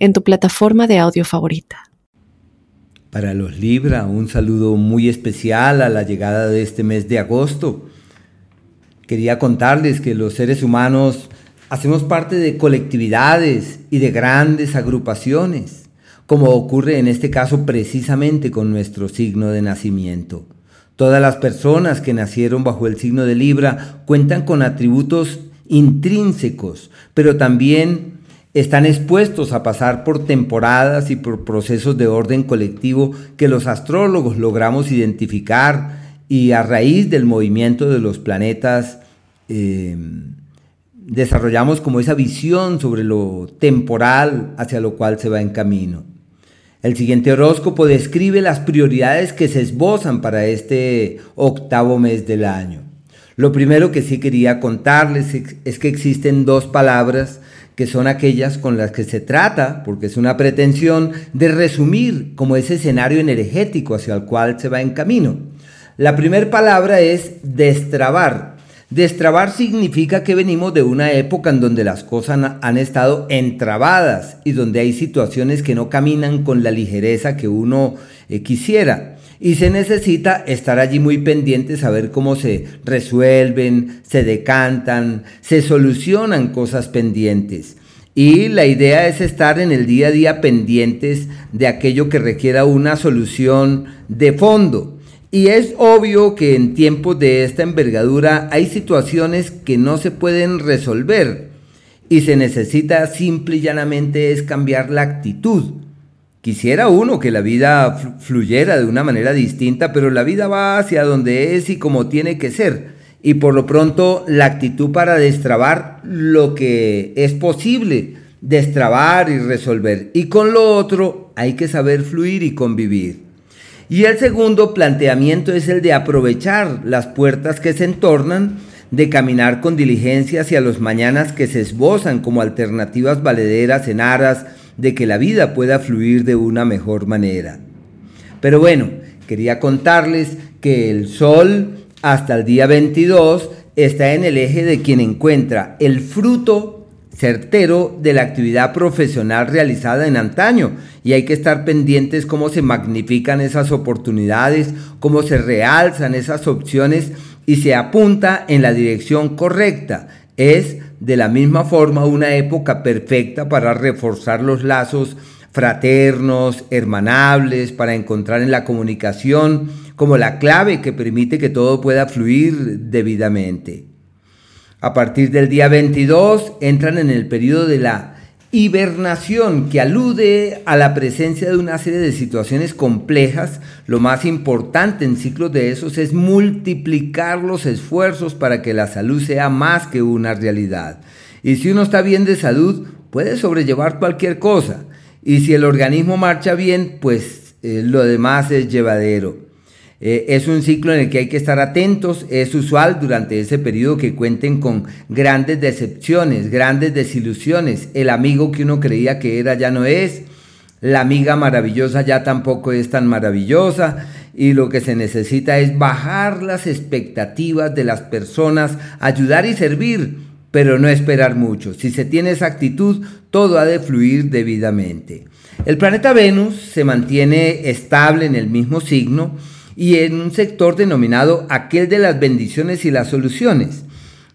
en tu plataforma de audio favorita. Para los Libra, un saludo muy especial a la llegada de este mes de agosto. Quería contarles que los seres humanos hacemos parte de colectividades y de grandes agrupaciones, como ocurre en este caso precisamente con nuestro signo de nacimiento. Todas las personas que nacieron bajo el signo de Libra cuentan con atributos intrínsecos, pero también están expuestos a pasar por temporadas y por procesos de orden colectivo que los astrólogos logramos identificar y a raíz del movimiento de los planetas eh, desarrollamos como esa visión sobre lo temporal hacia lo cual se va en camino. El siguiente horóscopo describe las prioridades que se esbozan para este octavo mes del año. Lo primero que sí quería contarles es que existen dos palabras que son aquellas con las que se trata, porque es una pretensión, de resumir como ese escenario energético hacia el cual se va en camino. La primera palabra es destrabar. Destrabar significa que venimos de una época en donde las cosas han estado entrabadas y donde hay situaciones que no caminan con la ligereza que uno eh, quisiera y se necesita estar allí muy pendiente, saber cómo se resuelven, se decantan, se solucionan cosas pendientes. Y la idea es estar en el día a día pendientes de aquello que requiera una solución de fondo. Y es obvio que en tiempos de esta envergadura hay situaciones que no se pueden resolver y se necesita simple y llanamente es cambiar la actitud. Quisiera uno que la vida fluyera de una manera distinta, pero la vida va hacia donde es y como tiene que ser. Y por lo pronto la actitud para destrabar lo que es posible, destrabar y resolver. Y con lo otro hay que saber fluir y convivir. Y el segundo planteamiento es el de aprovechar las puertas que se entornan, de caminar con diligencia hacia los mañanas que se esbozan como alternativas valederas en aras de que la vida pueda fluir de una mejor manera. Pero bueno, quería contarles que el Sol hasta el día 22 está en el eje de quien encuentra el fruto certero de la actividad profesional realizada en antaño y hay que estar pendientes cómo se magnifican esas oportunidades, cómo se realzan esas opciones y se apunta en la dirección correcta. Es de la misma forma una época perfecta para reforzar los lazos fraternos, hermanables, para encontrar en la comunicación como la clave que permite que todo pueda fluir debidamente. A partir del día 22 entran en el periodo de la Hibernación, que alude a la presencia de una serie de situaciones complejas. Lo más importante en ciclos de esos es multiplicar los esfuerzos para que la salud sea más que una realidad. Y si uno está bien de salud, puede sobrellevar cualquier cosa. Y si el organismo marcha bien, pues eh, lo demás es llevadero. Eh, es un ciclo en el que hay que estar atentos. Es usual durante ese periodo que cuenten con grandes decepciones, grandes desilusiones. El amigo que uno creía que era ya no es. La amiga maravillosa ya tampoco es tan maravillosa. Y lo que se necesita es bajar las expectativas de las personas, ayudar y servir, pero no esperar mucho. Si se tiene esa actitud, todo ha de fluir debidamente. El planeta Venus se mantiene estable en el mismo signo y en un sector denominado aquel de las bendiciones y las soluciones.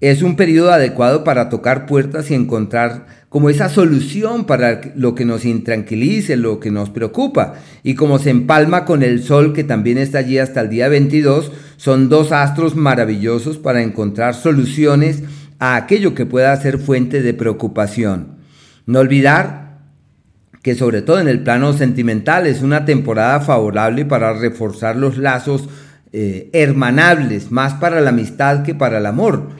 Es un periodo adecuado para tocar puertas y encontrar como esa solución para lo que nos intranquilice, lo que nos preocupa. Y como se empalma con el sol que también está allí hasta el día 22, son dos astros maravillosos para encontrar soluciones a aquello que pueda ser fuente de preocupación. No olvidar que sobre todo en el plano sentimental es una temporada favorable para reforzar los lazos eh, hermanables, más para la amistad que para el amor.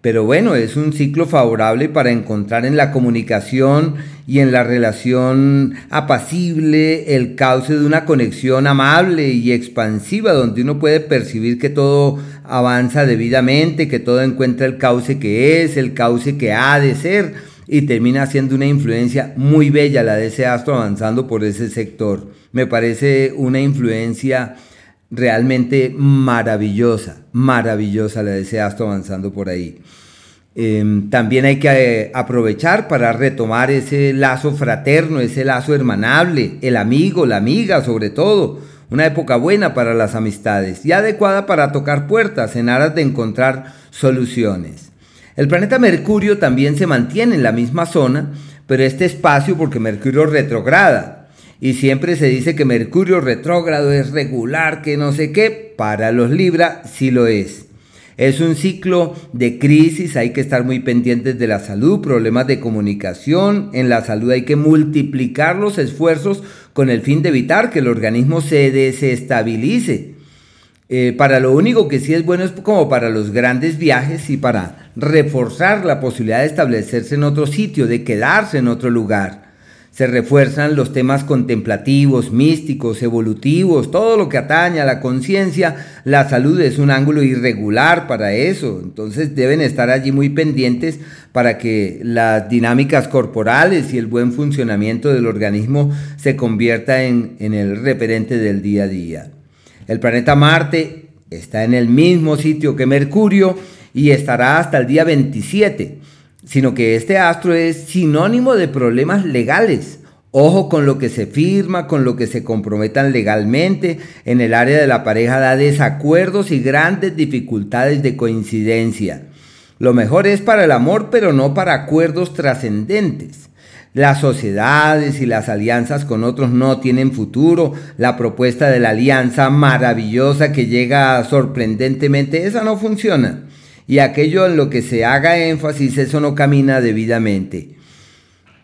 Pero bueno, es un ciclo favorable para encontrar en la comunicación y en la relación apacible el cauce de una conexión amable y expansiva donde uno puede percibir que todo avanza debidamente, que todo encuentra el cauce que es, el cauce que ha de ser y termina siendo una influencia muy bella la de ese astro avanzando por ese sector. Me parece una influencia realmente maravillosa, maravillosa la de ese astro avanzando por ahí. Em, también hay que eh, aprovechar para retomar ese lazo fraterno, ese lazo hermanable, el amigo, la amiga sobre todo. Una época buena para las amistades y adecuada para tocar puertas en aras de encontrar soluciones. El planeta Mercurio también se mantiene en la misma zona, pero este espacio porque Mercurio retrograda y siempre se dice que Mercurio retrógrado es regular, que no sé qué, para los Libra sí lo es. Es un ciclo de crisis, hay que estar muy pendientes de la salud, problemas de comunicación. En la salud hay que multiplicar los esfuerzos con el fin de evitar que el organismo se desestabilice. Eh, para lo único que sí es bueno es como para los grandes viajes y para reforzar la posibilidad de establecerse en otro sitio, de quedarse en otro lugar se refuerzan los temas contemplativos, místicos, evolutivos, todo lo que atañe a la conciencia. La salud es un ángulo irregular para eso, entonces deben estar allí muy pendientes para que las dinámicas corporales y el buen funcionamiento del organismo se convierta en, en el referente del día a día. El planeta Marte está en el mismo sitio que Mercurio y estará hasta el día 27 sino que este astro es sinónimo de problemas legales. Ojo con lo que se firma, con lo que se comprometan legalmente. En el área de la pareja da desacuerdos y grandes dificultades de coincidencia. Lo mejor es para el amor, pero no para acuerdos trascendentes. Las sociedades y las alianzas con otros no tienen futuro. La propuesta de la alianza maravillosa que llega sorprendentemente, esa no funciona y aquello en lo que se haga énfasis, eso no camina debidamente.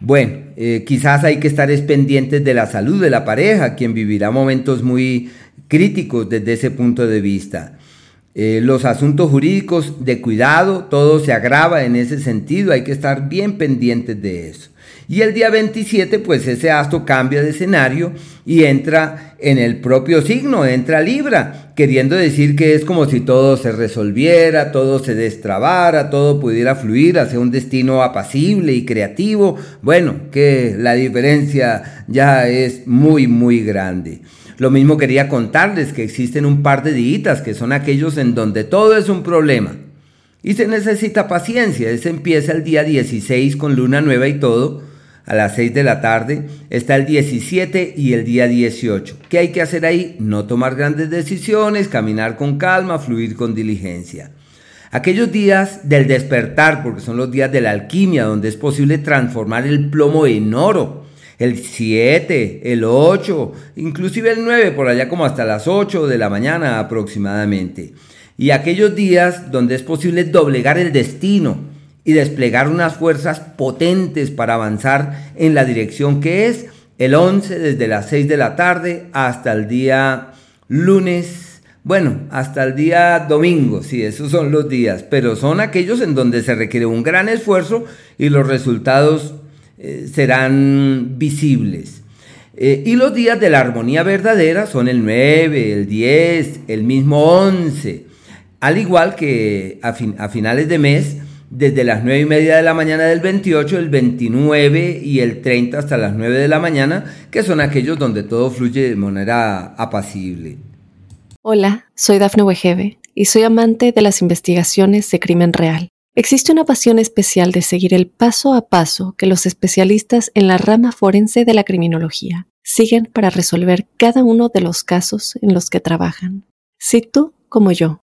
Bueno, eh, quizás hay que estar pendientes de la salud de la pareja, quien vivirá momentos muy críticos desde ese punto de vista. Eh, los asuntos jurídicos de cuidado, todo se agrava en ese sentido, hay que estar bien pendientes de eso. Y el día 27, pues ese astro cambia de escenario y entra en el propio signo, entra Libra, queriendo decir que es como si todo se resolviera, todo se destrabara, todo pudiera fluir hacia un destino apacible y creativo. Bueno, que la diferencia ya es muy, muy grande. Lo mismo quería contarles que existen un par de días que son aquellos en donde todo es un problema. Y se necesita paciencia. Ese empieza el día 16 con luna nueva y todo a las 6 de la tarde, está el 17 y el día 18. ¿Qué hay que hacer ahí? No tomar grandes decisiones, caminar con calma, fluir con diligencia. Aquellos días del despertar, porque son los días de la alquimia, donde es posible transformar el plomo en oro. El 7, el 8, inclusive el 9, por allá como hasta las 8 de la mañana aproximadamente. Y aquellos días donde es posible doblegar el destino, y desplegar unas fuerzas potentes para avanzar en la dirección que es el 11 desde las 6 de la tarde hasta el día lunes, bueno, hasta el día domingo, sí, esos son los días, pero son aquellos en donde se requiere un gran esfuerzo y los resultados eh, serán visibles. Eh, y los días de la armonía verdadera son el 9, el 10, el mismo 11, al igual que a, a finales de mes, desde las 9 y media de la mañana del 28, el 29 y el 30 hasta las 9 de la mañana, que son aquellos donde todo fluye de manera apacible. Hola, soy Dafne Wegebe y soy amante de las investigaciones de crimen real. Existe una pasión especial de seguir el paso a paso que los especialistas en la rama forense de la criminología siguen para resolver cada uno de los casos en los que trabajan. Si tú, como yo,